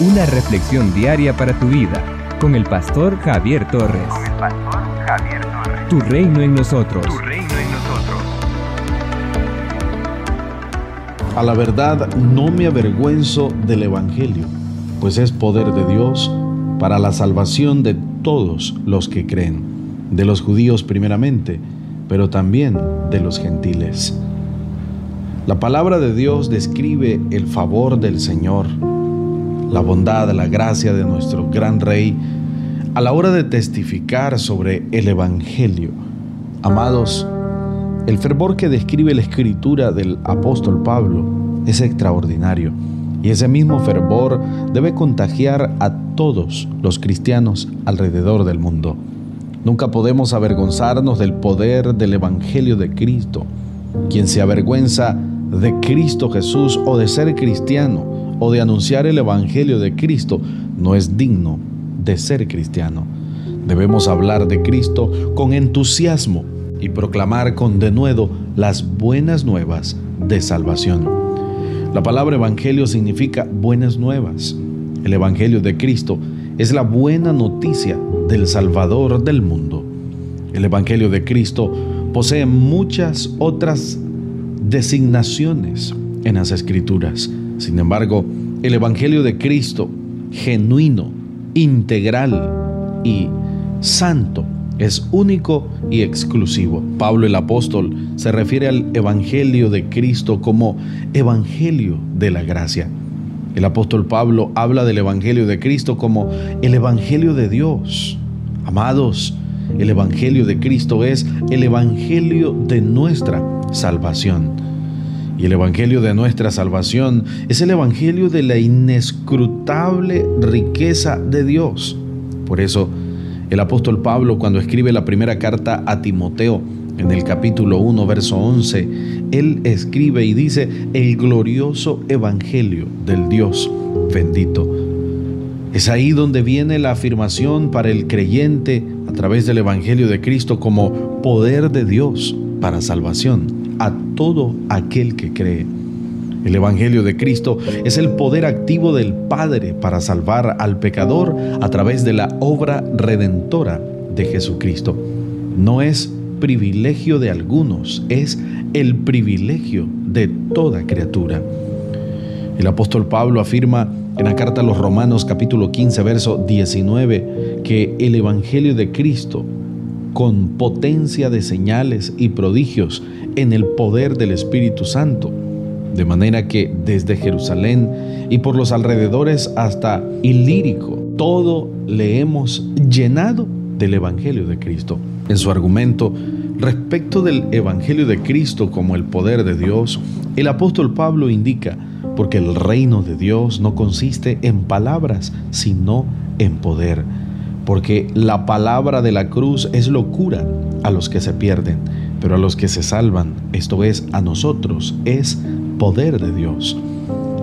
Una reflexión diaria para tu vida con el pastor Javier Torres. Con el pastor Javier Torres. Tu reino en nosotros. Tu reino en nosotros. A la verdad no me avergüenzo del Evangelio, pues es poder de Dios para la salvación de todos los que creen, de los judíos primeramente, pero también de los gentiles. La palabra de Dios describe el favor del Señor, la bondad, la gracia de nuestro gran Rey a la hora de testificar sobre el Evangelio. Amados, el fervor que describe la escritura del apóstol Pablo es extraordinario y ese mismo fervor debe contagiar a todos los cristianos alrededor del mundo. Nunca podemos avergonzarnos del poder del Evangelio de Cristo. Quien se avergüenza de Cristo Jesús o de ser cristiano o de anunciar el Evangelio de Cristo no es digno de ser cristiano. Debemos hablar de Cristo con entusiasmo y proclamar con denuedo las buenas nuevas de salvación. La palabra evangelio significa buenas nuevas. El evangelio de Cristo es la buena noticia del Salvador del mundo. El evangelio de Cristo posee muchas otras designaciones en las escrituras. Sin embargo, el Evangelio de Cristo, genuino, integral y santo, es único y exclusivo. Pablo el apóstol se refiere al Evangelio de Cristo como Evangelio de la gracia. El apóstol Pablo habla del Evangelio de Cristo como el Evangelio de Dios. Amados, el Evangelio de Cristo es el Evangelio de nuestra salvación. Y el Evangelio de nuestra salvación es el Evangelio de la inescrutable riqueza de Dios. Por eso, el apóstol Pablo, cuando escribe la primera carta a Timoteo, en el capítulo 1, verso 11, él escribe y dice, el glorioso Evangelio del Dios bendito. Es ahí donde viene la afirmación para el creyente a través del Evangelio de Cristo como poder de Dios para salvación a todo aquel que cree. El Evangelio de Cristo es el poder activo del Padre para salvar al pecador a través de la obra redentora de Jesucristo. No es privilegio de algunos, es el privilegio de toda criatura. El apóstol Pablo afirma en la carta a los Romanos capítulo 15 verso 19 que el Evangelio de Cristo con potencia de señales y prodigios en el poder del Espíritu Santo. De manera que desde Jerusalén y por los alrededores hasta Ilírico, todo le hemos llenado del Evangelio de Cristo. En su argumento respecto del Evangelio de Cristo como el poder de Dios, el apóstol Pablo indica, porque el reino de Dios no consiste en palabras, sino en poder porque la palabra de la cruz es locura a los que se pierden, pero a los que se salvan, esto es, a nosotros, es poder de Dios.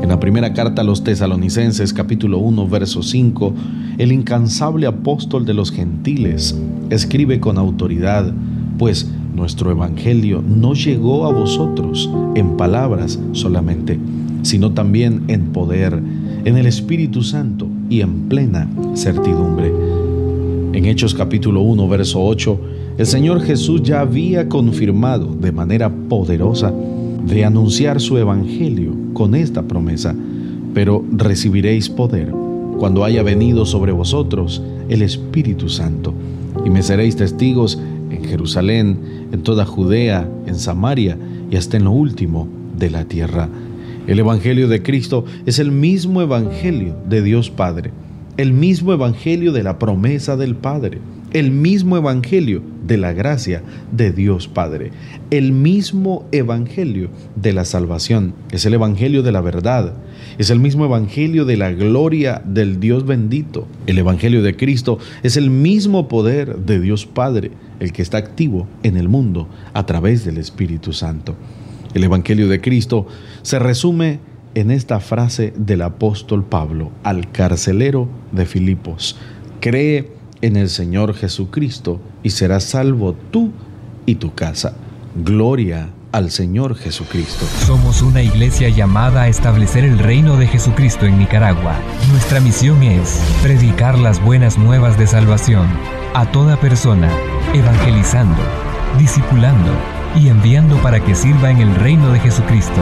En la primera carta a los tesalonicenses capítulo 1 verso 5, el incansable apóstol de los gentiles escribe con autoridad, pues nuestro evangelio no llegó a vosotros en palabras solamente, sino también en poder, en el Espíritu Santo y en plena certidumbre en Hechos capítulo 1, verso 8, el Señor Jesús ya había confirmado de manera poderosa de anunciar su evangelio con esta promesa, pero recibiréis poder cuando haya venido sobre vosotros el Espíritu Santo, y me seréis testigos en Jerusalén, en toda Judea, en Samaria y hasta en lo último de la tierra. El Evangelio de Cristo es el mismo Evangelio de Dios Padre el mismo evangelio de la promesa del Padre, el mismo evangelio de la gracia de Dios Padre, el mismo evangelio de la salvación, es el evangelio de la verdad, es el mismo evangelio de la gloria del Dios bendito. El evangelio de Cristo es el mismo poder de Dios Padre, el que está activo en el mundo a través del Espíritu Santo. El evangelio de Cristo se resume en esta frase del apóstol Pablo al carcelero de Filipos. Cree en el Señor Jesucristo y serás salvo tú y tu casa. Gloria al Señor Jesucristo. Somos una iglesia llamada a establecer el reino de Jesucristo en Nicaragua. Nuestra misión es predicar las buenas nuevas de salvación a toda persona, evangelizando, discipulando y enviando para que sirva en el reino de Jesucristo.